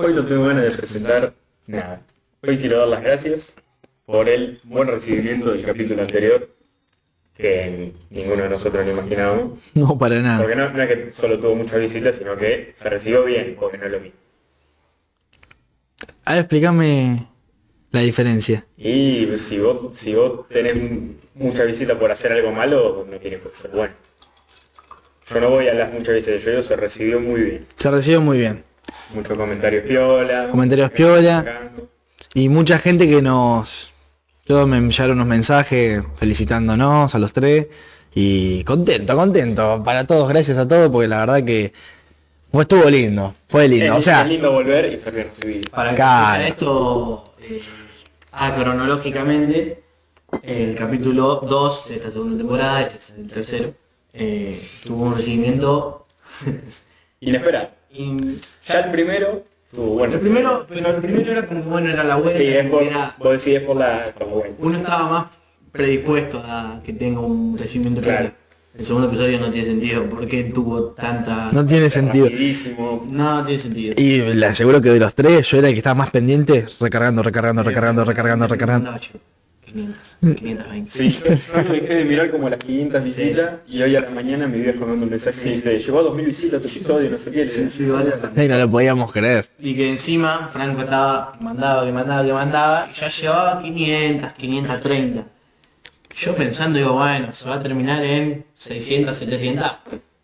Hoy no tengo ganas de presentar nada. Hoy quiero dar las gracias por el buen recibimiento del capítulo anterior, que ninguno de nosotros lo imaginábamos. No, para nada. Porque no, no es que solo tuvo muchas visitas, sino que se recibió bien, porque no es lo mismo. A ver, explícame la diferencia. Y si vos, si vos tenés mucha visita por hacer algo malo, no tiene por ser bueno. Yo no voy a las muchas visitas, yo digo, se recibió muy bien. Se recibió muy bien. Muchos comentarios piola. Comentarios piola. Y mucha gente que nos... Todos me enviaron unos mensajes felicitándonos a los tres. Y contento, contento. Para todos, gracias a todos, porque la verdad que fue estuvo lindo. Fue lindo. Es, o sea, es lindo volver y ser bien recibido. Para que Claro. escuchen esto eh, ah, cronológicamente, el capítulo 2 de esta segunda temporada, este es el tercero, eh, tuvo un recibimiento. Inesperado. in- Ya el primero tuvo bueno. el primero, pero el primero era como que bueno, era la web, Sí, es por, era, vos decís es por la, por la web. uno estaba más predispuesto a que tenga un recibimiento Claro. El segundo episodio no tiene sentido, ¿por qué tuvo tanta... no tiene sentido. Rapidísimo. No tiene sentido. Y le aseguro que de los tres yo era el que estaba más pendiente, recargando, recargando, recargando, recargando, recargando. No, chico, 500, 520. Sí, yo, yo no dejé de mirar como las 500 visitas y hoy a la mañana mi viejo me manda un mensaje y me dice, llegó a 2000 visitas tu episodio, no sé qué. Sí, sí, vale. Y no lo podíamos creer. Y que encima Franco estaba, que mandaba, que mandaba, que mandaba, y ya llevaba 500, 530. Yo pensando, digo, bueno, se va a terminar en 600, 700,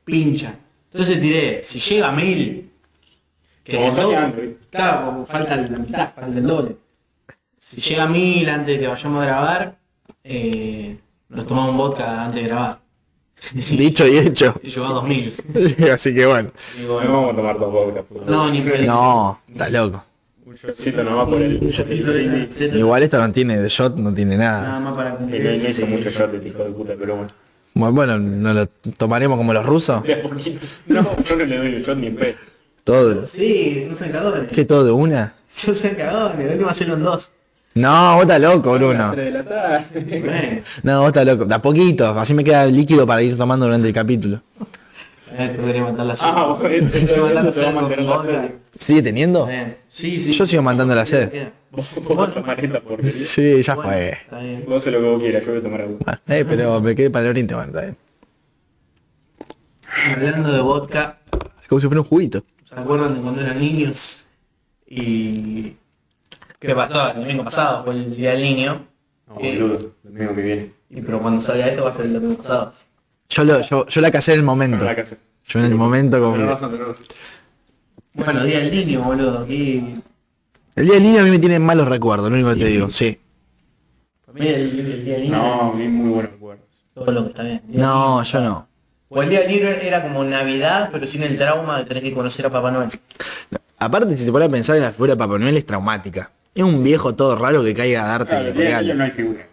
pincha. Entonces tiré, si llega a 1000, que Como ¿eh? claro, como falta la mitad, falta el doble. Si llega a 1000 antes de que vayamos a grabar, eh, nos tomamos un vodka antes de grabar. Dicho y hecho. Y llegó a 2000. Así que bueno. Digo, No vamos a tomar dos por no, ni en pedo. No, está loco. Un shotcito nomás por el... Un shotcito de- de- Igual esto no tiene de shot, no tiene Nada nada. más para cumplir. no hizo mucho shot el hijo de puta, pero bueno. Bueno, bueno, ¿no lo tomaremos como los rusos? No, yo no le doy un shot ni en pedo. Todo. Sí, no sean cagones. ¿Qué todo de una? No sean cagones, de última hacerlo en dos. No, vos estás loco, Bruno. 3 de la tarde. Bueno, No, vos estás loco. De a poquito. Así me queda líquido para ir tomando durante el capítulo. a ver si podría matar la Ah, sed. ¿Sigue teniendo? Bien. Sí, sí. Yo sigo mandando la sed. Queda. Vos vos tomar esta porquería. Sí, ya Bueno, fue. Está bien. Vos sé lo que vos quieras, yo voy a tomar agua. Bueno, eh, pero me quedé para el oriente, bueno, está bien. Hablando de vodka, Es como si fuera un juguito. ¿se acuerdan de cuando eran niños? Y... ¿Qué pasó? El domingo pasado fue el día del niño. No, Eh, boludo, el domingo que viene. y pero cuando salga esto va a ser el domingo pasado. Yo, lo, yo, yo la casé en el momento. Que. Yo en el momento como... Bueno, día del niño, boludo. Aquí... El día del niño a mí me tiene malos recuerdos, lo único que te digo. Sí. Para mí el, el día del niño... No, vi muy buenos recuerdos. Todo lo que está bien. No, niño. yo no. O el día del libro era como Navidad, pero sin el trauma de tener que conocer a Papá Noel. Aparte, si se pone a pensar en la figura de Papá Noel es traumática. Es un viejo todo raro que caiga a darte Claro, el regalo. no hay figura.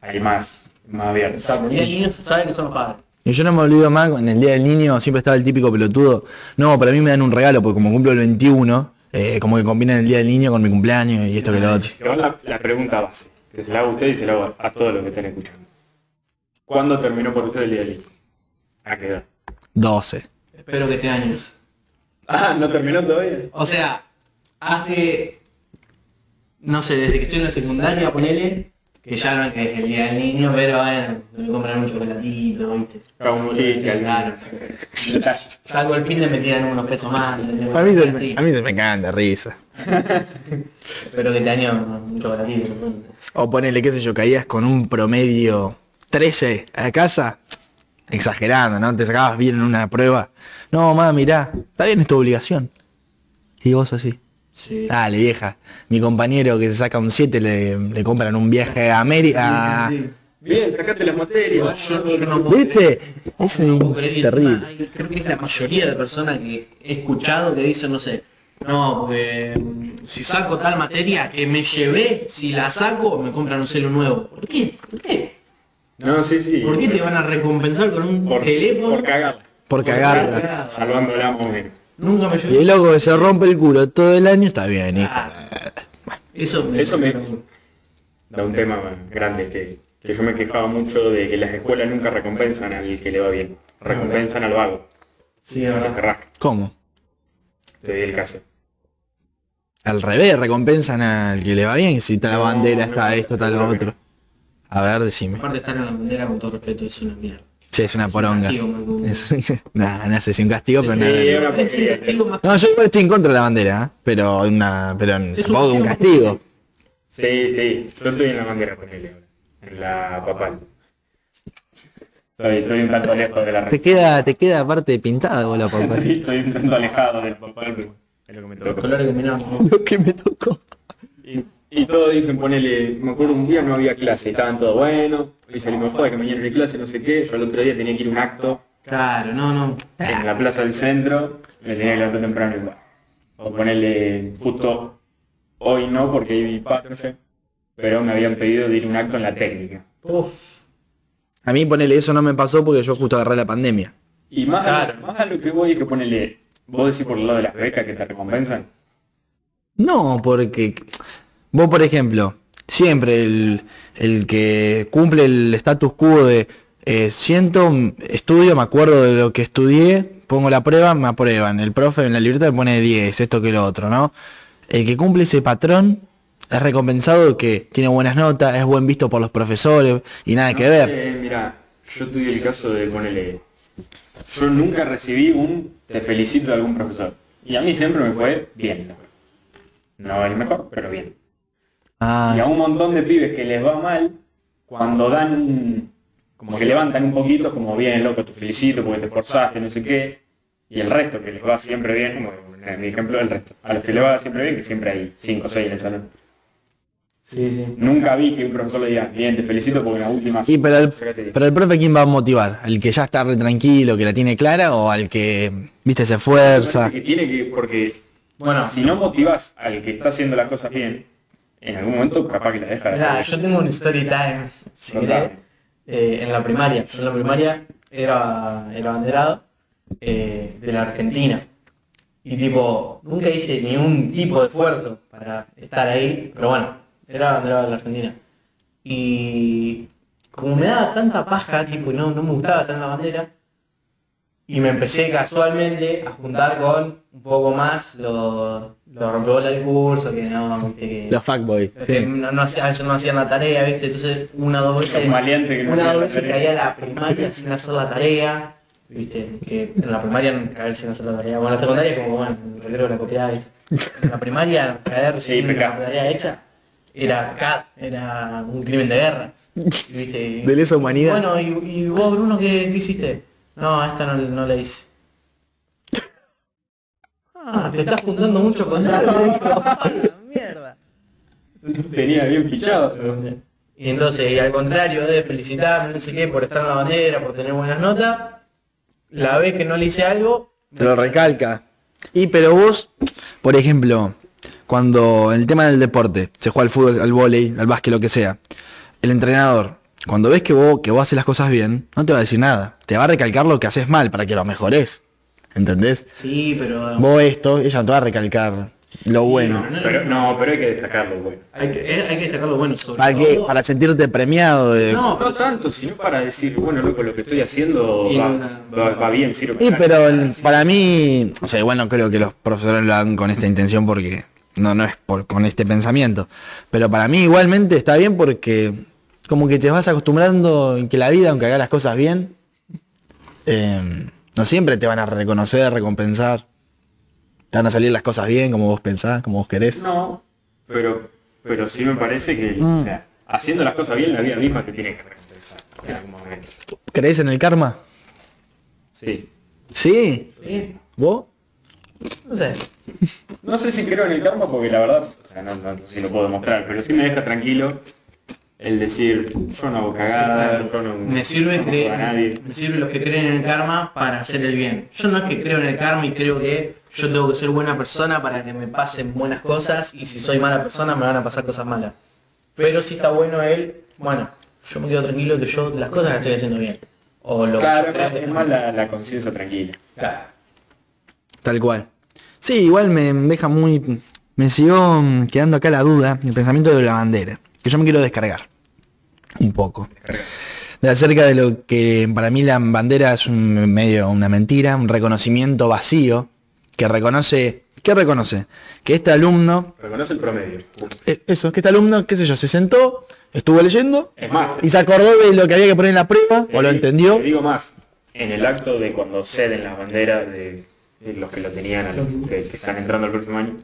Hay más, más abierto. Exacto, el día del niño se sabe que son los padres. Y yo no me olvido más, en el día del niño siempre estaba el típico pelotudo. No, para mí me dan un regalo, porque como cumplo el 21, eh, como que combinan el día del niño con mi cumpleaños y esto que lo otro. La, la pregunta base, que se la hago a usted y se la hago a todos los que están escuchando. ¿Cuándo terminó por usted el día del niño? ¿A qué edad? 12. Espero que este año. Ah, ¿no terminó todavía? O sea, hace... No sé, desde que estoy en la secundaria, ponele, que ya no es que es el día del niño, pero bueno, me compran un chocolatito, ¿viste? Algún Claro. Salgo el fin de me tiran unos pesos más. A mí, a mí me cagan de risa. Espero que este año un chocolatito. O ponele, qué sé yo, caías con un promedio 13 a casa. Exagerando, ¿no? Te sacabas bien en una prueba. No, mamá, mirá, está bien, es tu obligación. Y vos así. Sí. Dale, vieja. Mi compañero que se saca un 7 le, le compran un viaje a América. Sí, sí, sí. Bien, sacate las materias. Yo, yo no puedo ¿Viste? Es No puedo terrible. hay- creo que es la mayoría de personas que he escuchado que dicen, no sé, no, porque mm, si saco tal materia que me llevé, si la saco, me compran un celo nuevo. ¿Por qué? ¿Por qué? No, sí, sí. ¿Por qué te van a recompensar con un Por, teléfono? por cagar. Por cagarla. Salvándola menos. Nunca me Y llevé. el loco que se rompe el culo todo el año está bien, hija. Eso me... Eso me da un tema grande que, que yo me quejaba mucho de que las escuelas nunca recompensan al que le va bien. Recompensan al vago. Sí, se verdad. ¿Cómo? Te doy el caso. al revés, recompensan al que le va bien, si está la No, bandera, no, está esto, está lo otro. A ver, decime. Aparte de estar en la bandera con todo respeto, es una mierda. Sí, es una un poronga. Es, nada, no sé si un castigo, pero Sí, nada. No, yo igual estoy en contra de la bandera, ¿eh? pero una, pero un tampoco un castigo. Sí, sí, yo estoy en la bandera con él ahora, en la papal. Estoy, estoy un tanto lejos de la Te queda, te queda aparte pintada vos la papá. Estoy un tanto alejado del papal, pero es lo que me combinados. Lo que me tocó. Y, y todos dicen, ponele, me acuerdo un día no había clase, y estaban todos bueno, hoy salimos joda que mañana no hay clase, no sé qué, yo el otro día tenía que ir a un acto Claro, no, no. en la plaza del centro, me tenía que levantar temprano igual. O ponerle justo hoy no porque hay patrulla, pero me habían pedido de ir a un acto en la técnica. Uf. A mí ponele eso no me pasó porque yo justo agarré la pandemia. Y más, Claro. a, más a lo que voy es que ponele, vos decís por el lado de las becas que te recompensan. No, porque vos, por ejemplo, siempre el, el que cumple el status quo de eh, siento, estudio, me acuerdo de lo que estudié, pongo la prueba, me aprueban. El profe en la libreta me pone 10, esto que lo otro, ¿no? El que cumple ese patrón es recompensado que tiene buenas notas, es buen visto por los profesores y nada que ver. Eh, mira, yo tuve el caso de ponerle, yo nunca recibí un te felicito de algún profesor. Y a mí siempre me fue bien. No el mejor, pero bien. Y a Ah, un montón de pibes que les va mal, cuando dan como que levantan un poquito, como bien, loco, te felicito porque te esforzaste, no sé qué, y el resto que les va siempre bien, como en mi ejemplo, el resto. A los que les va siempre bien, que siempre hay 5 o 6 en el salón. Sí, sí. Nunca vi que un profesor le diga, bien, te felicito porque en la última... sí, pero el, Sácate diez". pero el profe quién va a motivar, al que ya está re tranquilo, que la tiene clara o al que, viste, se esfuerza. que tiene que, porque Bueno, si no motivas al que está haciendo las cosas bien, en algún momento capaz que la deja de yo tengo un story time, si Contame. querés, eh, en la primaria. Yo en la primaria era, era banderado eh, de la Argentina. Y tipo, nunca hice ni un tipo de esfuerzo para estar ahí, pero bueno, era banderado de la Argentina. Y como me daba tanta paja, tipo, no, no me gustaba tan la bandera, y me empecé casualmente a juntar con un poco más los, los rompebolas del curso, que no, viste, que... Los fuckboy. Que no, no hacía- a veces no hacían la tarea, ¿viste? Entonces una o dos veces, que no una dos la veces tarea. caía a la primaria sin hacer la tarea, ¿viste? Que en la primaria caer sin hacer la tarea. Bueno, en la secundaria como, bueno, recreo la copiaba, ¿viste? En la primaria caer Sí, sin la tarea hecha era pecado, era un crimen de guerra, ¿viste? Y- De lesa humanidad. Bueno, y, y vos, Bruno, ¿qué, qué hiciste? No, esta no, no la hice. Ah, te estás juntando mucho con mierda. Tenía bien fichado. Y entonces, y al contrario de felicitarme, no sé qué, por estar en la bandera, por tener buenas notas, la vez que no le hice algo, Te lo recalca. Y pero vos, por ejemplo, cuando en el tema del deporte, se juega al fútbol, al vóley, al básquet, lo que sea, el entrenador, cuando ves que vos, que vos haces las cosas bien, no te va a decir nada. Te va a recalcar lo que haces mal para que lo mejores. ¿Entendés? sí, pero Vos esto, ella no te va a recalcar lo bueno. no, no, Pero no, pero hay que destacarlo, bueno. hay que, eh, hay que destacar lo bueno sobre Para que, todo. para sentirte premiado de- No, No tanto, sino para decir, bueno, loco, lo que estoy haciendo va, una- va- va bien, sirve. Sí, pero el- para mí, o sea, igual no creo que los profesores lo hagan con esta intención porque no, no es por, con este pensamiento. Pero para mí igualmente está bien porque como que te vas acostumbrando en que la vida, aunque hagas las cosas bien, eh, no siempre te van a reconocer, recompensar. Te van a salir las cosas bien, como vos pensás, como vos querés. No, pero, pero sí me parece que, Mm. o sea, haciendo las cosas bien, la vida misma te tiene que recompensar en algún momento. ¿Crees en el karma? Sí. Sí. Sí, ¿Vos? no sé. No sé si creo en el karma porque la verdad, o sea, no, no sé si lo puedo demostrar, pero sí me deja tranquilo el decir, yo no hago cagadas, yo no, Me sirve, no creer- a nadie. me sirve los que creen en el karma para hacer el bien. Yo no es que creo en el karma y creo que yo tengo que ser buena persona para que me pasen buenas cosas y si soy mala persona me van a pasar cosas malas. Pero si está bueno él, bueno, yo me quedo tranquilo que yo las cosas las estoy haciendo bien. O lo Claro, que es más la, la conciencia tranquila. Claro. Tal cual. Sí, igual me deja muy... Me siguió quedando acá la duda, el pensamiento de la bandera, que yo me quiero descargar. Un poco. De acerca de lo que para mí la bandera es un medio, una mentira, un reconocimiento vacío, que reconoce ¿Qué reconoce? Que este alumno, Reconoce el promedio. eh, eso, que este alumno, qué sé yo, se sentó, estuvo leyendo Es más, y se acordó de lo que había que poner en la prueba, o lo di- entendió. Te digo más, en el acto de cuando ceden las banderas de, de los que lo tenían a los que, que están entrando el próximo año,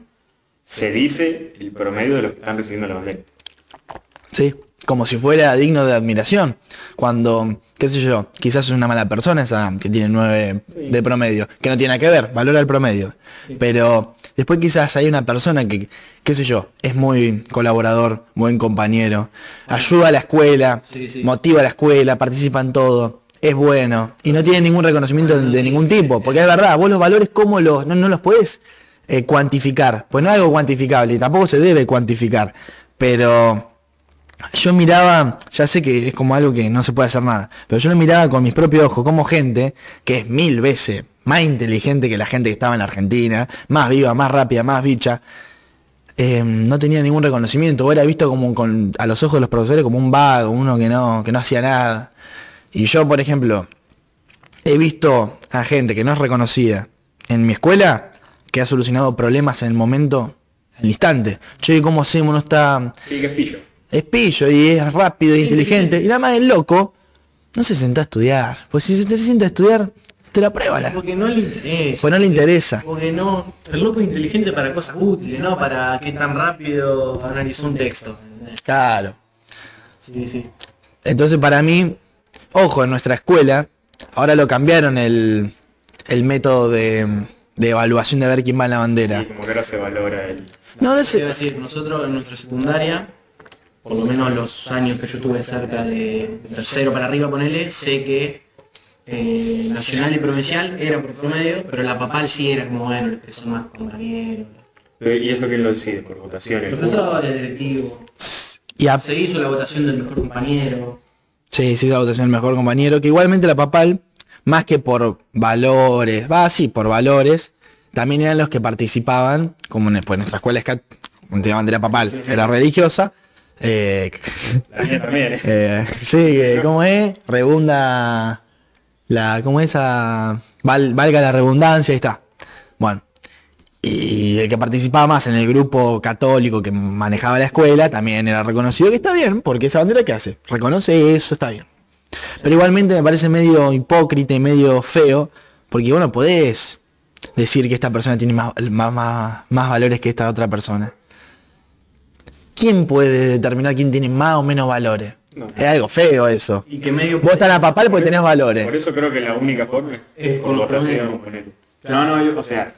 se dice el promedio de los que están recibiendo la bandera. Sí, como si fuera digno de admiración. Cuando, qué sé yo, quizás es una mala persona esa que tiene nueve de promedio, que no tiene que ver, valora el promedio. Pero después quizás hay una persona que, qué sé yo, es muy colaborador, buen compañero, ayuda a la escuela, Sí, motiva a la escuela, participa en todo. Es bueno y no tiene ningún reconocimiento de, de ningún tipo, porque es verdad, vos los valores cómo los no, no los podés eh, cuantificar, pues no es algo cuantificable y tampoco se debe cuantificar, pero yo miraba, ya sé que es como algo que no se puede hacer nada, pero yo lo miraba con mis propios ojos como gente que es mil veces más inteligente que la gente que estaba en la Argentina, más viva, más rápida, más bicha, eh, no tenía ningún reconocimiento, o era visto como con, a los ojos de los profesores como un vago, uno que no, que no hacía nada. Y yo, por ejemplo, he visto a gente que no es reconocida en mi escuela que ha solucionado problemas en el momento, en el instante. Che, ¿cómo hacemos? No está Sí, que es pillo. Es pillo y es rápido e inteligente. Y nada más el loco no se sentó a estudiar. Pues si se te sienta a estudiar, te la prueba. la- Porque no le interesa. Pues no le interesa. Porque no. El loco es inteligente para cosas útiles, no para qué tan rápido analizó un texto. Claro. Sí, sí. Entonces para mí, ojo, en nuestra escuela, ahora lo cambiaron el, el método de, de evaluación de ver quién va en la bandera. Sí, como que ahora se valora el... No, no sé. decir, nosotros en nuestra secundaria, por lo menos los años que yo tuve cerca de tercero para arriba, ponele, sé que eh, nacional y provincial era por promedio, pero la papal sí era como, bueno, los que son más compañeros, ¿Y eso quién lo decide? ¿Por votación? el profesores, directivos. Y a- Se hizo la votación del mejor compañero. Sí, sí, la votación del mejor compañero. Que igualmente la papal, más que por valores, va sí, por valores, también eran los que participaban, como en, pues, nuestra escuela es como tenía bandera papal, era religiosa. Eh, La mía también, ¿eh? eh, sí, eh, ¿cómo es? Rebunda la, ¿cómo es esa? Val- valga la redundancia, ahí está. Bueno. Y el que participaba más en el grupo católico que manejaba la escuela también era reconocido, que está bien, porque esa bandera que hace, reconoce eso, está bien. Pero igualmente me parece medio hipócrita y medio feo, porque bueno, podés decir que esta persona tiene más, más, más, más valores que esta otra persona. ¿Quién puede determinar quién tiene más o menos valores? No. Es algo feo eso. Y que medio... Vos estás la papal porque tenés Por valores. eso creo que la única forma es por votación. ponele. No, no, yo- o sea,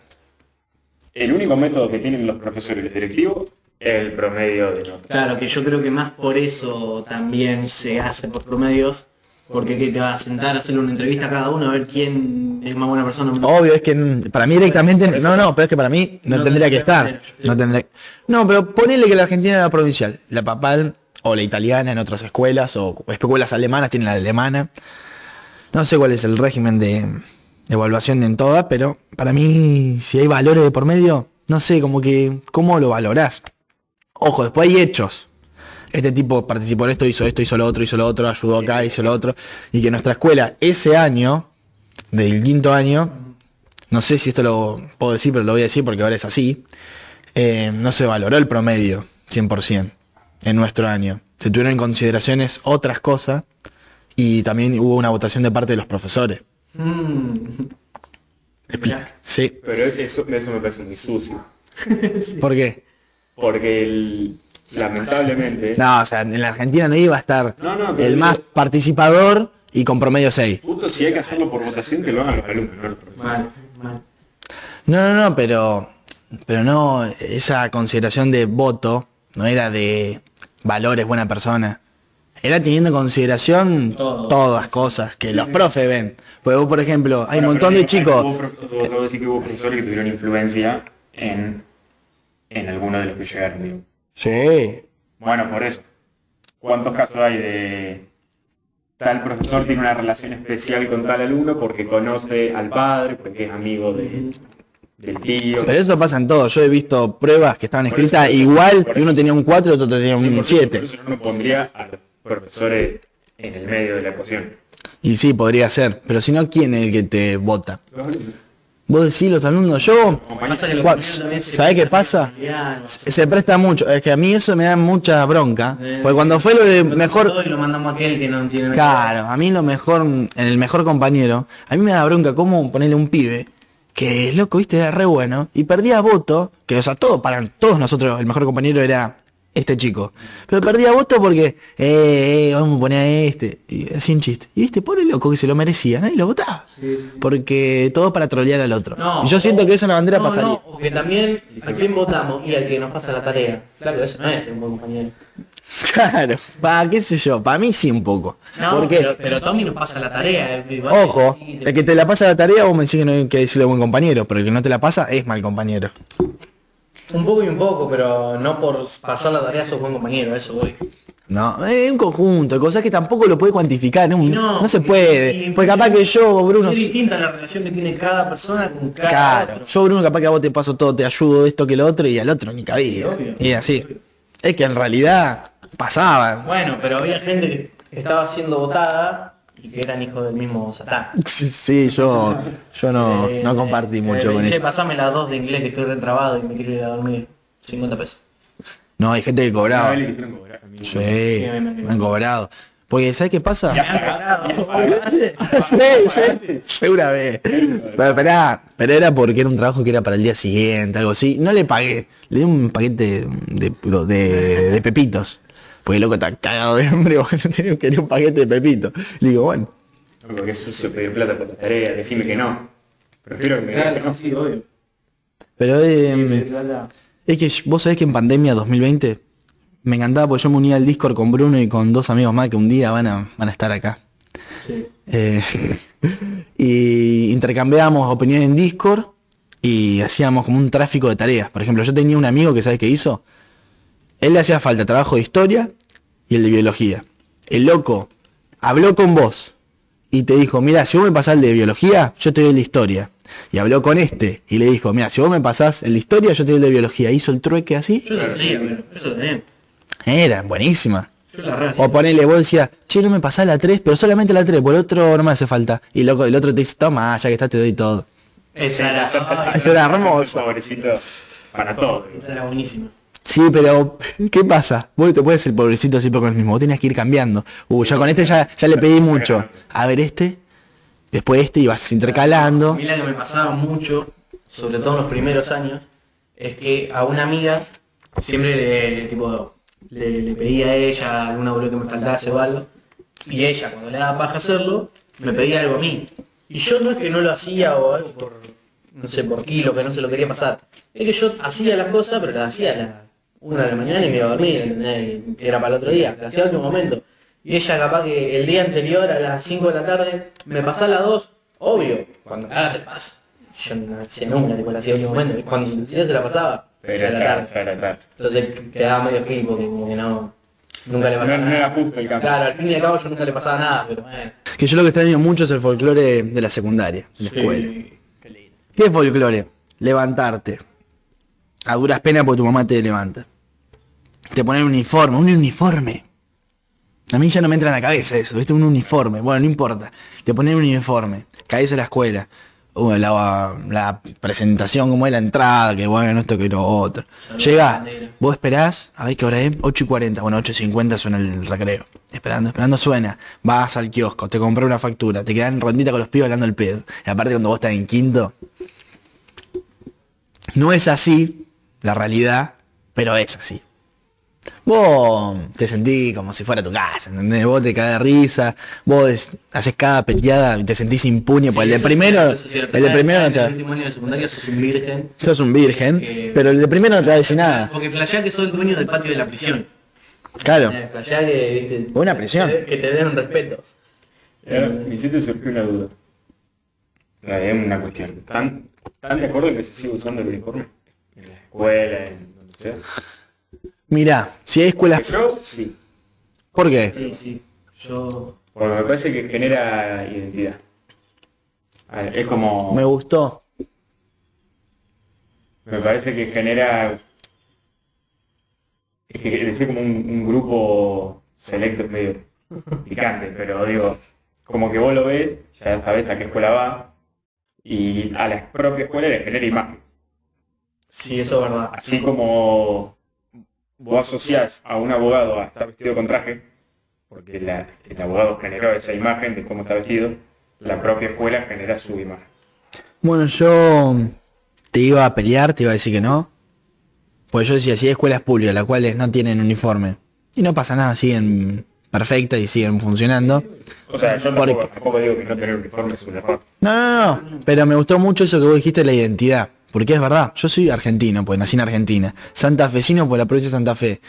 el único método que tienen los profesores los directivos es el promedio de notas. Claro, que yo creo que más por eso también se hace por promedios, porque que te va a sentar a hacerle una entrevista a cada uno a ver quién es más buena persona. Obvio, es que para mí directamente, no, no, pero es que para mí no, No tendría que estar. No tendría. No, pero ponele que la Argentina era provincial, la papal o la italiana en otras escuelas o escuelas alemanas tienen la alemana. No sé cuál es el régimen de, de evaluación en todas, pero para mí si hay valores de por medio, no sé, como que cómo lo valorás. Ojo, después hay hechos. Este tipo participó en esto, hizo esto, hizo lo otro, hizo lo otro, ayudó acá, hizo lo otro. Y que nuestra escuela ese año, del quinto año, no sé si esto lo puedo decir, pero lo voy a decir porque ahora es así, eh, no se valoró el promedio 100% en nuestro año. Se tuvieron en consideraciones otras cosas y también hubo una votación de parte de los profesores. Mm. Sí, Pero eso, eso me parece muy sucio. ¿por qué? Porque el, lamentablemente, No, o sea, en la Argentina no iba a estar No, no, pero el digo- más participador y con promedio 6. justo si hay que hacerlo por votación, que lo hagan los alumnos, no los profesores. No, no, no, pero, pero no, esa consideración de voto no era de valores, buena persona. Era teniendo en consideración Todo. todas cosas que los profes ven. Pues vos, por ejemplo, hay un montón de chicos. Decir que hubo profesores que tuvieron influencia en, en algunos de los que llegaron, digo. Sí. Bueno, por eso. ¿Cuántos casos hay de tal profesor tiene una relación especial con tal alumno porque conoce al padre, porque es amigo de, del tío? Pero eso pasa en todo. Yo he visto pruebas que estaban escritas igual y uno tenía un 4 y otro tenía un por, 7. por eso yo no pondría a los profesores en el medio de la ecuación. Y sí, podría ser. Pero si no, ¿quién es el que te vota? Vos decís los alumnos, yo, ¿sabés qué pasa? se presta mucho. Es que a mí eso me da mucha bronca. Eh, Porque cuando fue lo de mejor... Claro, a mí lo mejor, en el mejor compañero, a mí me da bronca cómo ponerle un pibe que loco, viste, era re bueno y perdía voto, que o sea, todo, para todos nosotros el mejor compañero era este chico. Pero perdía voto porque, eh, eh, vamos a poner a este, y así un chiste. Y viste, pobre loco que se lo merecía, nadie lo votaba. Sí, sí. Porque todo para trolear al otro. No, y yo siento o- que eso en la bandera no, pasaría. No, que también a quién votamos y al que nos pasa la tarea. Claro, eso no es un buen compañero. Claro, para qué sé yo, para mí sí un poco. No, porque, pero, pero Tommy nos pasa la tarea. eh, ojo, el que te la pasa la tarea vos me decís que no hay que decirle buen compañero, pero el que no te la pasa es mal compañero. Un poco y un poco, pero no por pasar la tarea sos buen compañero, eso voy. No, es un conjunto de cosas que tampoco lo puede cuantificar, no, no se porque- puede. y- Porque capaz que yo, Bruno, Es distinta la relación que tiene cada persona con cada claro, otro. yo Bruno capaz que a vos te paso todo, te ayudo esto que lo otro y al otro ni. Sí, obvio. y así. Es que en realidad pasaba. Bueno, pero había gente que estaba siendo votada y que eran hijos del mismo Satán. Sí, sí, yo, yo no, Eh, no compartí mucho Eh, con eso. pasame las dos de inglés que estoy retrabado y me quiero ir a dormir. 50 pesos. No, hay gente que cobraba. cobrar. Sí, Sí, me- me- me han cobrado. Porque, ¿sabes qué pasa? Me han cobrado. sí, sí, segura vez. Pero, esperá, pero era porque era un trabajo que era para el día siguiente, algo así. No le pagué, le di un paquete de, de, de pepitos. Porque el loco está cagado de hambre, bueno, tenía, quería un paquete de pepitos. Le digo, bueno, Porque es sucio pedir plata por la tarea, decime que no. Prefiero que me Claro, no. sí, sí, obvio. pero eh, es que vos sabés que en pandemia 2020 me encantaba porque yo me unía al Discord con Bruno y con dos amigos más que un día van a, van a estar acá. Sí. Eh, y intercambiábamos opiniones en Discord y hacíamos como un tráfico de tareas. Por ejemplo, yo tenía un amigo que sabes qué hizo. Él le hacía falta trabajo de historia y el de biología. El loco habló con vos y te dijo, mira, si vos me pasás el de biología, yo te doy el de historia. Y habló con este y le dijo, mira, si vos me pasás el de historia, yo te doy el de biología. Hizo el trueque así. Yo lo tenía, pero eso lo tenía. Era buenísima. Yo la O ponele, vos decías, che, no me pasás la 3, pero solamente la 3, por el otro no me hace falta. Y loco, el otro te dice, toma, ya que está te doy todo. Esa era, Eso era para todos. esa era buenísima. Sí, pero ¿qué pasa? Vos te puedes el pobrecito siempre con el mismo, vos tenías que ir cambiando. Uh, ya con este ya, ya le pedí mucho. A ver este, después este y vas A intercalando. mí la que me pasaba mucho, sobre todo en los primeros años, es que a una amiga siempre le, tipo, le, pedía a ella alguna boludo que me faltase o algo, y ella cuando le daba paja hacerlo, me pedía algo a mí. Y yo no es que no lo hacía o algo por, no sé, por kilo, que no se lo quería pasar. Es que yo hacía las cosas, pero las hacía a las una de la mañana y me iba a dormir, Era para el otro día, las hacía al último momento. Y ella capaz que el día anterior a las 5 de la tarde me pasaba a las 2, obvio, cuando ah, te pasa. Yo no hacía nunca, tipo, la hacía al último momento. Y cuando se se la pasaba, Pero ya era tarde. tarde, ya era tarde. Entonces quedaba medio kill porque como que no, nunca le pasaba No, no nada. era justo el cambio. Claro, al fin y al cabo yo nunca le pasaba nada, pero bueno. Que yo lo que extraño mucho es el folclore de la secundaria, de la escuela. Qué lindo. ¿Qué es folclore? Levantarte. A duras penas porque tu mamá te levanta. Te ponen un uniforme, un uniforme. A mí ya no me entra en la cabeza eso, ¿viste? Un uniforme. Bueno, no importa. Te ponen un uniforme. Caes a la escuela. Uh, la, la presentación, como es la entrada, que bueno, esto que lo otro. Llegás, vos esperás, a ver qué hora es, 8 y 40, bueno, 8 y 50 suena el recreo. Esperando, esperando suena. Vas al kiosco, te compras una factura, te quedan rondita con los pibes hablando el pedo. Y aparte cuando vos estás en quinto, no es así la realidad, pero es así. Vos te sentís como si fuera tu casa, ¿entendés? Vos te caes de risa, vos es- haces cada peteada y te sentís impune, Sí, porque el de primero, es cierto. el de primero no te el va- último año de secundaria sos un virgen. sos un virgen, Que- pero el de primero no te va a decir nada. Porque flashea que sos el dueño del patio de la prisión. Claro. Eh, que, viste, Buena prisión. Que, te den un respeto. Ahora, me hiciste surgió una duda. Eh, Es una cuestión. ¿Están, ¿Están de acuerdo que se sigue usando el uniforme? Escuela, en donde sea. Mirá, si hay escuelas... Yo sí. ¿Por qué? Sí, sí. Yo. Porque me parece que genera identidad. Es como... Me gustó. Me parece que genera... Es que decir como un, un grupo selecto es medio picante, pero digo, como que vos lo ves, ya sabes a qué escuela va, y a la propia escuela le genera imagen. Sí, eso es verdad. Así como vos asociás a un abogado a estar vestido con traje, porque la- el abogado generó esa imagen de cómo está vestido, la propia escuela genera su imagen. Bueno, yo te iba a pelear, te iba a decir que no. Pues yo decía, si hay escuelas públicas, las cuales no tienen uniforme. Y no pasa nada, siguen perfectas y siguen funcionando. O sea, yo Por- tampoco, tampoco digo que no tener uniforme es un error. No, no, no. Pero me gustó mucho eso que vos dijiste, la identidad. Porque es verdad, yo soy argentino, pues nací en Argentina. Santafesino por la provincia de Santa Fe.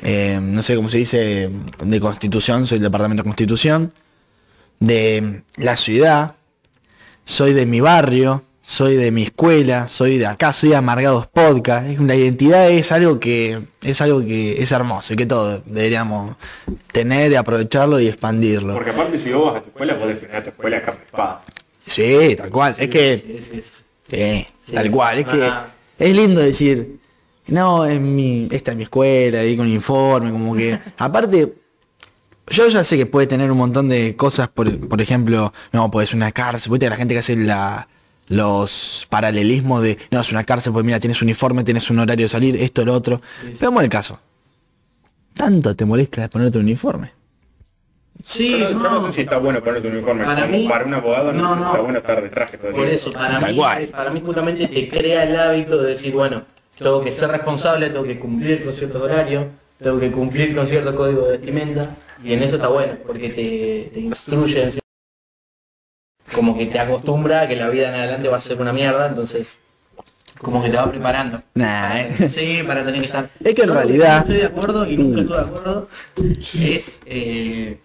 Eh, no sé cómo se dice, de Constitución, soy del departamento de Constitución. De la ciudad, soy de mi barrio, soy de mi escuela, soy de acá, soy de Amargados Podcast. La identidad es algo que es algo que es hermoso y que todos deberíamos tener y aprovecharlo y expandirlo. Porque aparte si vos vas a tu escuela, podés defender a tu escuela capa espada. Sí, tal cual. Es que sí. Tal cual. Es que es lindo decir, no, es mi, esta es mi escuela, ahí con uniforme, como que. Aparte, yo ya sé que puede tener un montón de cosas, por, por ejemplo, no, pues es una cárcel, viste la gente que hace la, los paralelismos de, no, es una cárcel, pues mira, tienes uniforme, tienes un horario de salir, esto, lo otro. sí. Veamos el caso. ¿Tanto te molesta ponerte un uniforme? Sí, Yo, no, yo no sé si está bueno ponerte un uniforme. Para mí- para un abogado no, no, sé si no. está bueno estar de traje todo el Por día. eso, para mí, cual. para mí justamente te crea el hábito de decir, bueno, tengo que ser responsable, tengo que cumplir con ciertos horarios, tengo que cumplir con cierto código de vestimenta, y en eso está bueno, porque te, te instruye, como que te acostumbra a que la vida en adelante va a ser una mierda, entonces como que te va preparando. Nah, eh. Sí, para tener que estar. Es que en Yo realidad- no estoy de acuerdo y nunca estuve de acuerdo. Es eh,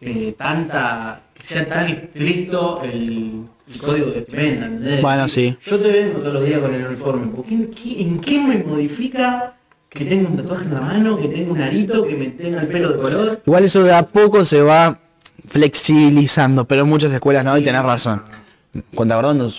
eh, tanta. que sea tan estricto el, el código de vestimenta, ¿entendés? Bueno, sí. Yo te vengo todos los días con el uniforme. ¿por qué- en, qué, en qué me modifica que tenga un tatuaje en la mano, que tenga un arito, que me tenga el pelo de color? Igual eso de a poco se va flexibilizando, pero en muchas escuelas no, y tenés razón. Cuando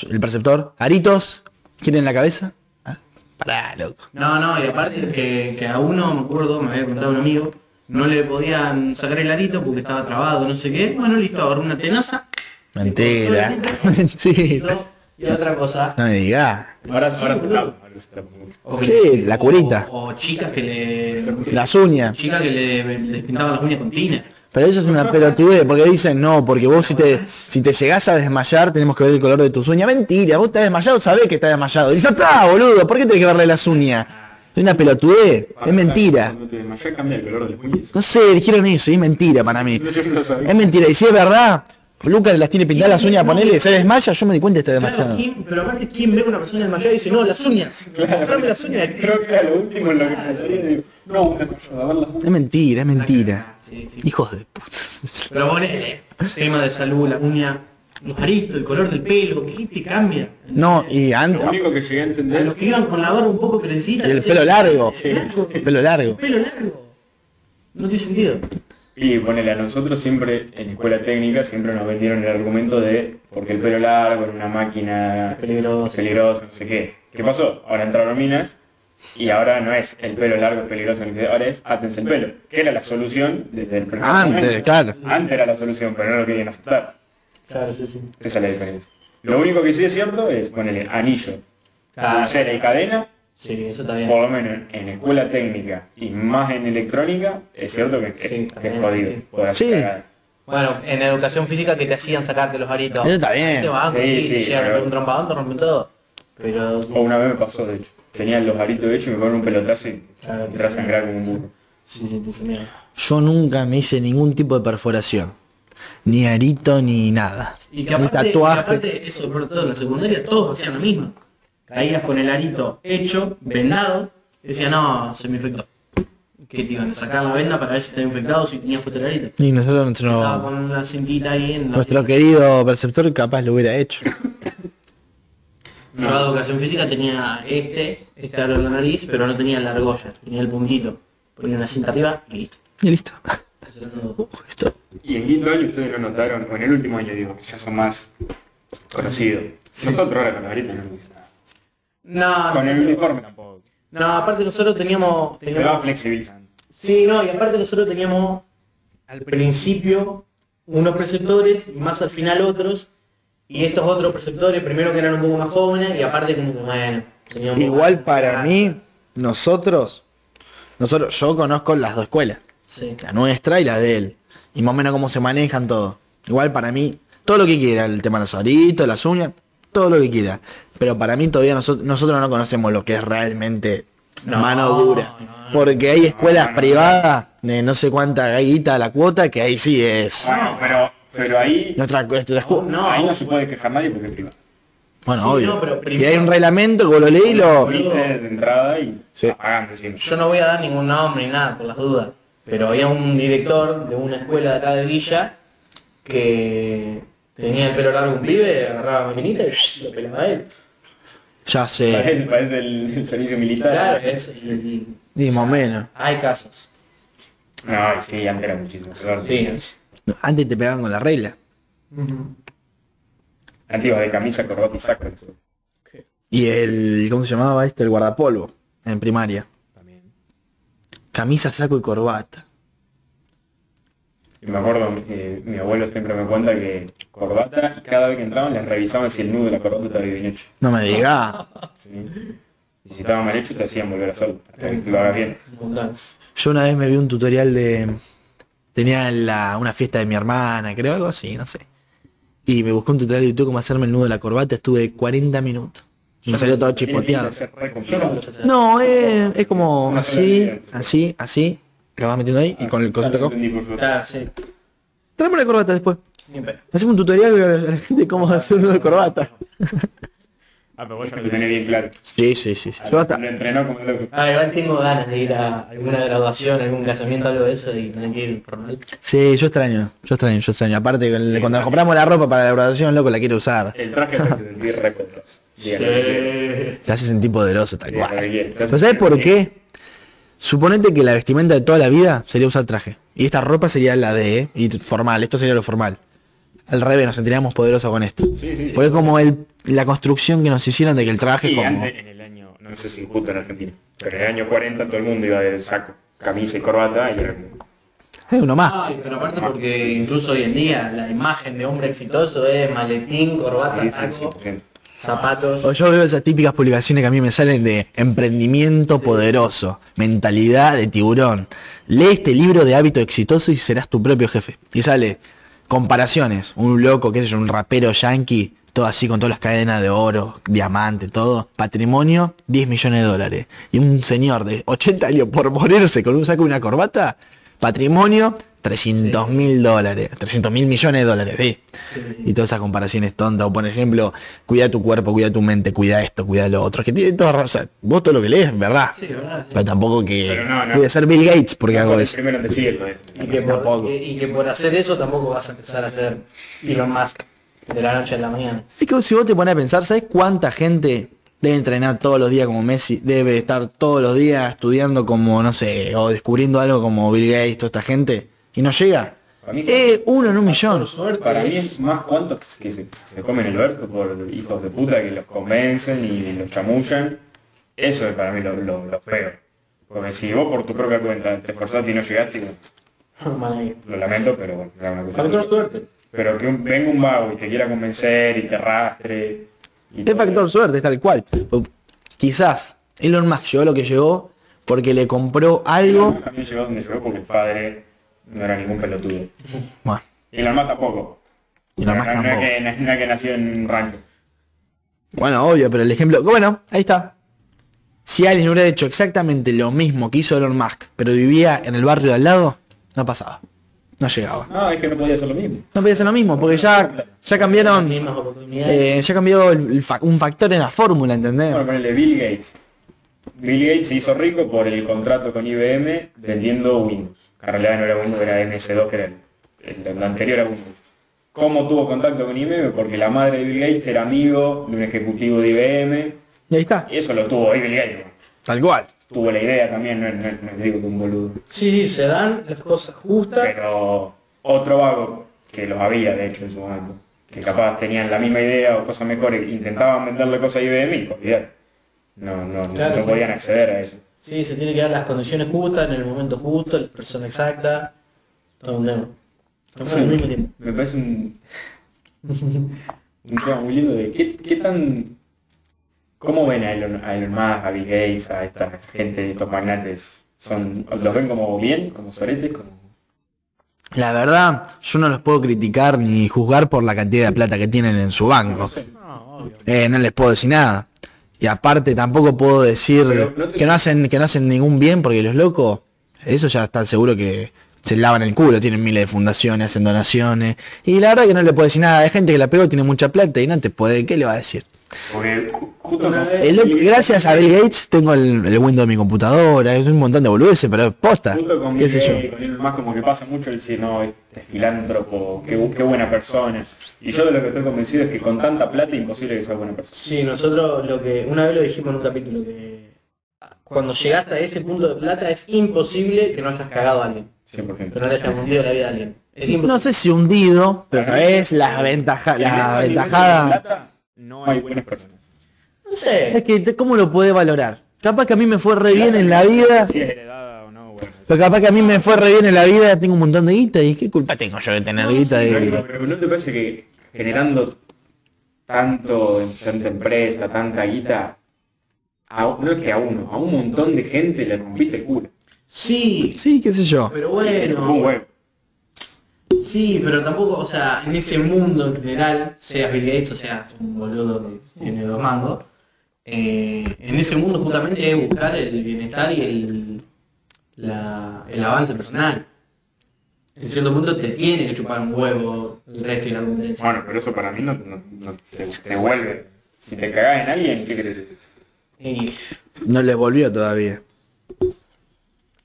el preceptor, aritos, ¿quieren la cabeza? Ah, Pará, loco. No, no, y aparte que, que a uno, me acuerdo, me había contado un amigo, no le podían sacar el arito porque estaba trabado, no sé qué. Bueno, listo, agarró una tenaza. Mentira. Mentira. Y otra cosa. No me digas. Ahora, Sí, ahora se tapa, ahora se tapa mucho. o que Sí, la curita. O, chicas que le. Las uñas. Chicas que le, les pintaban las uñas con tiner. Pero eso es una pelotudez, porque dicen no, porque vos si te, si te llegás a desmayar tenemos que ver el color de tus uñas. Mentira, vos estás desmayado, sabés que estás desmayado. Y ya está, boludo, ¿por qué tenés que verle las uñas? Es una pelotudez, es mentira. Cuando te desmayás cambia el color de. No sé, dijeron eso, y es mentira para mí. Es mentira, y si es verdad, Lucas las tiene pintadas las uñas, ponele, se desmaya, yo me di cuenta que está Claro, desmayado. ¿quién- pero aparte, ¿quién ve a una persona desmayada y dice, no, las uñas? Mostrame las uñas. Creo que era lo último en lo que pensaría. Digo, no, una cosa, a ver las uñas. Es mentira, es mentira. Sí, sí. Hijos de puta. Pero ponele, tema de salud, la uña, los aritos, el color del pelo, ¿qué te cambia? No, y antes, Lo único que llegué a A entender los que iban con la barba un poco crecida. y el pelo largo, Largo. el pelo largo. Pelo largo. No tiene sentido. Y ponele, a nosotros siempre, en escuela técnica, siempre nos vendieron el argumento de porque el pelo largo era una máquina Peligroso. peligrosa, no sé qué. ¿Qué pasó? Ahora entraron minas y ahora no es el pelo largo es peligroso, ahora es átense el pelo, que era la solución desde el primer Antes, momento. claro. Antes era la solución, pero no lo querían aceptar. Claro, sí, sí. Esa es la diferencia. Lo único que sí es cierto es ponerle anillo, Claro. pulsera y cadena, Sí, eso está bien. por lo menos en escuela técnica y más en electrónica, es cierto que, que- Sí, que también, es jodido. sí. Bueno, en educación física que te hacían sacarte los aritos. Eso está bien. Te banco, Sí, sí, sí, pero- un trompadón, te rompen todo. Pero... O una vez me pasó, de hecho. Tenía los aritos hechos y me ponen un pelotazo y Claro, a sangrar como un burro. Sí, sí, te. Yo nunca me hice ningún tipo de perforación. Ni arito ni nada. Y que ni aparte, y tatuaje. aparte eso, por todo en la secundaria, todos hacían lo mismo. Caías con el arito hecho, vendado, y decían, no, se me infectó. Que te iban a sacar la venda para ver si estaba infectado, si tenías puesto el arito. Y nosotros Estaba nuestro, con la cintita ahí en la... nuestro querido perceptor capaz lo hubiera hecho. Yo de educación física tenía este, este aro en la nariz, pero no tenía la argolla, tenía el puntito. Ponía una cinta arriba y listo. Y listo. Todo. Esto- Y en quinto año ustedes lo notaron, o en el último año digo, que ya son más conocidos. Nosotros ahora con los aritos no dice nada. No, Con el uniforme tampoco. no, aparte nosotros teníamos... Se va teníamos flexibilizando. Sí, no, y aparte nosotros teníamos al principio unos preceptores y más al final otros Y estos otros preceptores, primero que eran un poco más jóvenes y aparte como que bueno. tenían un poco Igual más- para mí, nosotros, nosotros, yo conozco las dos escuelas, Sí. la nuestra y la de él, y más o menos cómo se manejan todo. Igual para mí, todo lo que quiera, el tema de los aritos, las uñas, todo lo que quiera. Pero para mí todavía nosotros, nosotros no conocemos lo que es realmente No, mano dura. no, no. Porque hay escuelas No, no, no. privadas de no sé cuánta guita la cuota, que ahí sí es. Bueno, pero, pero ahí, Nuestra, nuestra escu- No, ahí no se puede quejar nadie porque es privado. Bueno, Sí, obvio. no, pero y hay un reglamento que vos lo leí lo. Viste de entrada y Sí. pagando encima. Yo no voy a dar ningún nombre ni nada por las dudas, pero había un director de una escuela de acá de Villa que tenía el pelo largo un pibe, agarraba la maquinita y lo pelaba a él. Ya sé. Parece, parece el, el servicio militar. Claro, es, Y más o menos. hay casos. No, sí, antes era muchísimo peor. Sí. Antes te pegaban con la regla. Antes iba de camisa, corbata y saco. Y el, ¿cómo se llamaba este? El guardapolvo, en primaria. También. Camisa, saco y corbata. Y me acuerdo, eh, mi abuelo siempre me cuenta que corbata, y cada vez que entraban les revisaban si el nudo de la corbata estaba bien hecho. No me diga. ¿sí? Y si estaba mal hecho te hacían volver a hacerlo, hasta que lo hagas bien. Yo una vez me vi un tutorial de... Tenía la, una fiesta de mi hermana, creo, algo así, no sé. Y me busqué un tutorial de YouTube cómo hacerme el nudo de la corbata, estuve 40 minutos. Y me salió todo chispoteado. Yo no es, es como así, así, así. Lo vas metiendo ahí y con el cosito Ah, acá. Ah, sí. Tráeme la corbata después. Hacemos un tutorial a la gente cómo hacer un nudo de corbata. Ah, pero vos ya lo tenés bien claro. Sí, sí, sí. sí. Yo hasta... Lo entrenó como loco. Ah, igual tengo ganas de ir a alguna graduación, algún casamiento, algo de eso y tener que ir formal. Sí, yo extraño, yo extraño, yo extraño. Aparte, con el- Sí, cuando también. compramos la ropa para la graduación, loco, la quiero usar. El traje te hace sentir re poderoso. Dígalo lo que quiera. Te hace sentir poderoso, tal cual. lo que quiera. Te hace ¿Pero sabes por qué? Suponete que la vestimenta de toda la vida sería usar traje. Y esta ropa sería la de, y formal, esto sería lo formal. Al revés, nos sentiríamos poderosos con esto. Sí. Porque es como el, la construcción que nos hicieron de que el traje como... antes, en el año, no sé si justo en Argentina, pero en el año 40 todo el mundo iba de saco, camisa y corbata y era como- Es uno más. Ay, pero aparte porque incluso hoy en día la imagen de hombre exitoso es maletín, corbata, Sí, sí, saco, 100%. Zapatos. O yo veo esas típicas publicaciones que a mí me salen de emprendimiento poderoso, mentalidad de tiburón. Lee este libro de hábito exitoso y serás tu propio jefe. Y sale comparaciones, un loco, qué sé yo, un rapero yankee, todo así con todas las cadenas de oro, diamante, todo, patrimonio, 10 millones de dólares. Y un señor de 80 años por morirse con un saco y una corbata, patrimonio, 300 mil dólares, 300 mil millones de dólares, sí. Sí, sí. Y todas esas comparaciones tontas, o por ejemplo, cuida tu cuerpo, cuida tu mente, cuida esto, cuida lo otro, que tiene toda razón. O sea, vos todo lo que lees, ¿verdad? Sí, verdad. sí. Pero tampoco que Pero no, no. voy a ser Bill Gates porque No hago eso. primero en decirlo eso. Y que, por, y, y que por hacer eso tampoco vas a empezar a hacer Elon Musk de la noche a la mañana. Es que si vos te pones a pensar, ¿sabes cuánta gente debe entrenar todos los días como Messi? Debe estar todos los días estudiando como, no sé, o descubriendo algo como Bill Gates, toda esta gente, y no llega. Mí- Eh, uno en un millón. Suerte Para mí es- más cuantos que se, se comen el verso por hijos de puta que los convencen y los chamullan. Eso es para mí lo, lo, lo feo. Porque si vos por tu propia cuenta te esforzaste y no llegaste, bueno, lo lamento, pero bueno, era una suerte. Pero que un- venga un vago y te quiera convencer y te arrastre. Y Es factor suerte, tal cual. Quizás Elon Musk llegó lo que llegó porque le compró algo. También llegó donde llegó porque el padre no era ningún pelotudo. Bueno, Y el más tampoco. Elon no, Musk no- no tampoco. es que, no es- que nació en un rancho. Bueno, obvio, pero el ejemplo. Bueno, ahí está. Si alguien hubiera hecho exactamente lo mismo que hizo Elon Musk, pero vivía en el barrio de al lado, no pasaba. No llegaba. No, es que no podía hacer lo mismo. No podía ser lo mismo, porque ya, ya cambiaron. Eh, ya cambió el- el fa- un factor en la fórmula, ¿entendés? Bueno, Bill Gates. Bill Gates se hizo rico por el contrato con IBM vendiendo Windows. En realidad no era Windows, era MS2, que era el, el- el anterior a Windows. ¿Cómo tuvo contacto con IBM? Porque la madre de Bill Gates era amigo de un ejecutivo de IBM. Y ahí está. Y eso lo tuvo ahí Bill Gates. Tal cual. Tuvo la idea también, no, no- no digo que un boludo. Sí, sí, se dan las cosas justas. Pero otro vago, que los había de hecho en su momento, que capaz tenían la misma idea o cosas mejores, intentaban venderle cosas a IBM y olvidar. No, no, no- Claro, no sí. podían acceder a eso. Sí, se tiene que dar las condiciones justas, en el momento justo, la persona exacta. Todo un tema. Todo Sí, al mismo tiempo. me parece un, un tema muy lindo de qué, qué tan... ¿Cómo ven a Elon, a Elon Musk, a Bill Gates, a esta gente, estos magnates? Son, ¿Los ven como bien, como soretes, como... La verdad, yo no los puedo criticar ni juzgar por la cantidad de plata que tienen en su banco. Eh, no les puedo decir nada. Y aparte tampoco puedo decir Pero no te- que no hacen que no hacen ningún bien porque los locos, eso ya están seguro que se lavan el culo, tienen miles de fundaciones, hacen donaciones. Y la verdad que no le puedo decir nada, hay gente que la pegó, tiene mucha plata y no te puede, ¿qué le va a decir? Porque ju- justo El loco- gracias a Bill Gates tengo el, el Windows de mi computadora, es un montón de boludeces, pero es posta. Justo con ¿Qué Bill sé yo? Gates, con Elon Musk como que pasa mucho el decir, no, este es filántropo, qué, qué buena persona. Y yo de lo que estoy convencido es que con tanta plata imposible que sea buena persona. Sí, nosotros lo que una vez lo dijimos en un capítulo que cuando llegaste a ese punto de plata es imposible que no hayas cagado a alguien, 100%. que no le hayas hundido la vida a alguien. Es. No sé si hundido, pero sabes la ventaja, En la de ventajada. No hay buenas personas. No sé. Es que cómo lo puede valorar. Capaz que a mí me fue re bien en la vida, Si es heredada o no, bueno. pero capaz que a mí me fue re bien en la vida, tengo un montón de guita y qué culpa tengo yo de tener guita Pero, de... pero ¿no te parece que generando tanto, en tanta empresa, tanta guita, a- no es que a uno, a un montón de gente le rompiste el culo? Sí, Sí, qué sé yo. pero bueno. Sí, pero tampoco, o sea, en ese mundo en general, seas Bill Gates o sea un boludo que tiene dos mangos, eh, en ese mundo justamente es buscar el bienestar y el, la- el avance personal. En cierto punto te tiene que chupar un huevo el resto y la competencia. Bueno, pero eso para mí no, no- no te, te vuelve. Si te cagás en alguien, ¿qué crees? Y No le volvió todavía.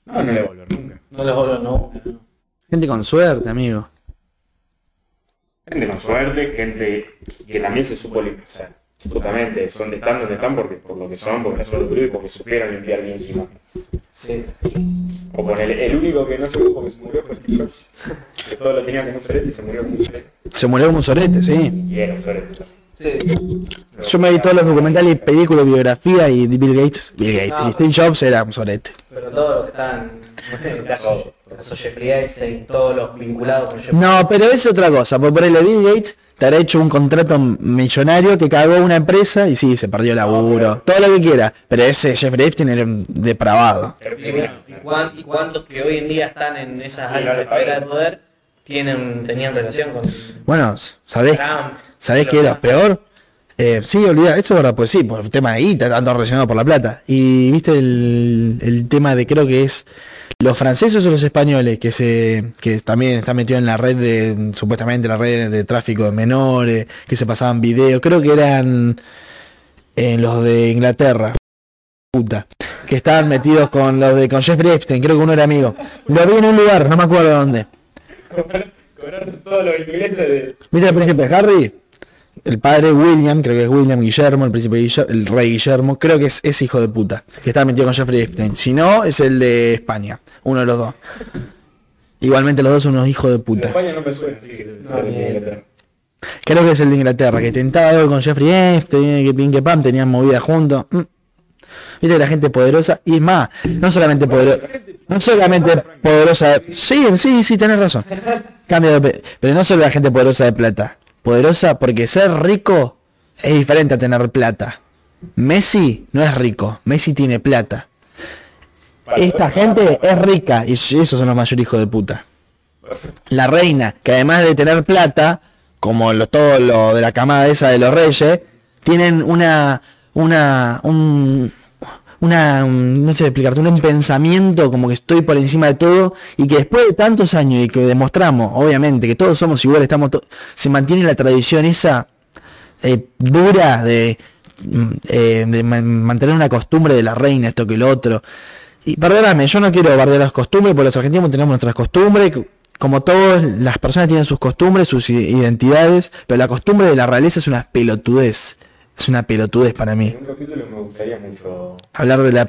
No, no le volver nunca. no vuelvo, no. no. Gente con suerte, amigo. Gente con suerte, gente que también se supo limpiar. O sea, justamente son de están donde están porque por lo que son, porque la suerte y porque supieron limpiar bien su imagen. Sí. O con el, el único que no se porque se murió fue Steve Jobs. Que todo lo tenía como un sorete y se murió como un sorete. Se murió como un sorete, sí. Y era un sorete. Sí. Yo me vi todos los documentales, películas, biografía y Bill Gates. Bill Gates. No. Y Steve Jobs era un sorete. Pero todos los que están, Epstein, todos los vinculados con Jeffrey No, pero es otra cosa. Porque por ejemplo, Bill Gates te habrá hecho un contrato millonario que cagó una empresa y sí, se perdió el laburo. Todo lo que quiera. Pero ese Jeffrey Epstein era un depravado. Y, bueno, ¿y y cuántos que hoy en día están en esas altas lo esferas de poder tienen, tenían relación con Bueno, ¿sabés, Trump? ¿sabés qué era peor? Eh, sí, olvida, eso es verdad, pues sí, por el tema de guita, tanto relacionado por la plata. Y viste el, el tema de creo que es los franceses o los españoles que se que también están metidos en la red de supuestamente la red de tráfico de menores, que se pasaban videos, creo que eran en los de Inglaterra, puta, que estaban metidos con los de con Jeffrey Epstein, creo que uno era amigo. Lo vi en un lugar, no me acuerdo dónde. Cobrar todos los ingleses de... ¿Viste el príncipe Harry? El padre William, creo que es William Guillermo, el príncipe Guillermo, el rey Guillermo, creo que es ese hijo de puta, que está metido con Jeffrey Epstein. Si no, es el de España, uno de los dos. Igualmente los dos son unos hijos de De puta. España no me suena, así que No, de. Creo que es el de Inglaterra, que tentaba algo con Jeffrey Epstein, que pin que pam, tenían movida juntos. Mm. Viste la gente poderosa, y es más, no solamente poderosa, no solamente poderosa, sí, sí, sí, tenés razón. Cambio de, pe- pero no solo la gente poderosa de plata, poderosa porque ser rico es diferente a tener plata. Messi no es rico, Messi tiene plata. Esta gente es rica y esos son los mayores hijos de puta. La reina, que además de tener plata, como lo, todo lo de la camada esa de los reyes, tienen una, una, un, una, un- no sé explicarte, un pensamiento como que estoy por encima de todo y que después de tantos años y que demostramos, obviamente, que todos somos iguales, estamos se mantiene la tradición esa eh, dura de, mm, eh, mantener una costumbre de la reina, esto que lo otro. Y perdóname, yo no quiero bardear las costumbres, porque los argentinos tenemos nuestras costumbres, como todos, las personas tienen sus costumbres, sus identidades, pero la costumbre de la realeza es una pelotudez. Es una pelotudez para mí. En un capítulo me gustaría mucho... Hablar de la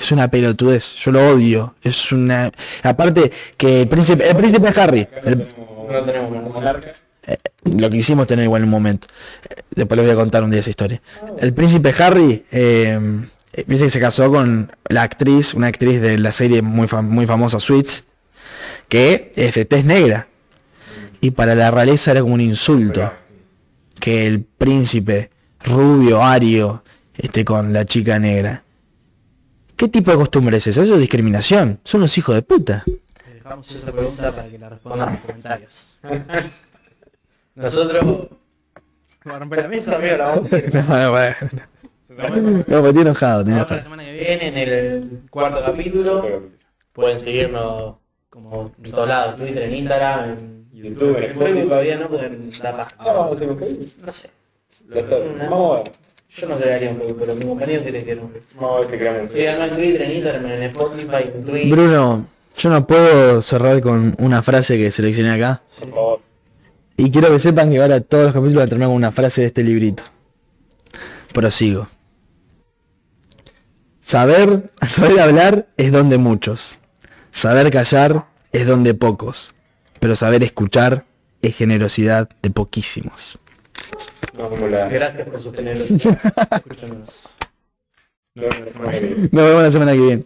es una pelotudez, yo lo odio. Es una aparte que el príncipe, el príncipe Harry, el- tenemos- no tenemos un monarca. eh, lo que hicimos tener igual en un momento. Eh, Después les voy a contar un día esa historia. El príncipe Harry, eh, eh, viste que se casó con la actriz, una actriz de la serie muy, fam- muy famosa Suits, que es de tez negra. Y para la realeza era como un insulto. Que el príncipe rubio, ario, esté con la chica negra. ¿Qué tipo de costumbre es esa? Eso es discriminación. Son los hijos de puta. Dejamos esa pregunta para que la respondan en los comentarios. Nosotros... Va a romper la mesa, amigo, la vamos No, bueno. No, me enojado, vemos la semana que viene en el cuarto capítulo. Pueden seguirnos como en todos lados, Twitter, en Instagram, en YouTube, en Facebook todavía no, porque da paja. No sé. Vamos a ver. Yo no crearía un Facebook, pero mi compañero quiere que no. Vamos a ver si creamos. Síganme en Twitter, en Instagram, en Spotify, en Twitter. Bruno, yo no puedo cerrar con una frase que seleccioné acá. Por favor. Y quiero que sepan que ahora todos los capítulos van a terminar con una frase de este librito. Prosigo. Saber, saber hablar es don de muchos. Saber callar es don de pocos. Pero saber escuchar es generosidad de poquísimos. Gracias por viene. Nos vemos la semana que viene.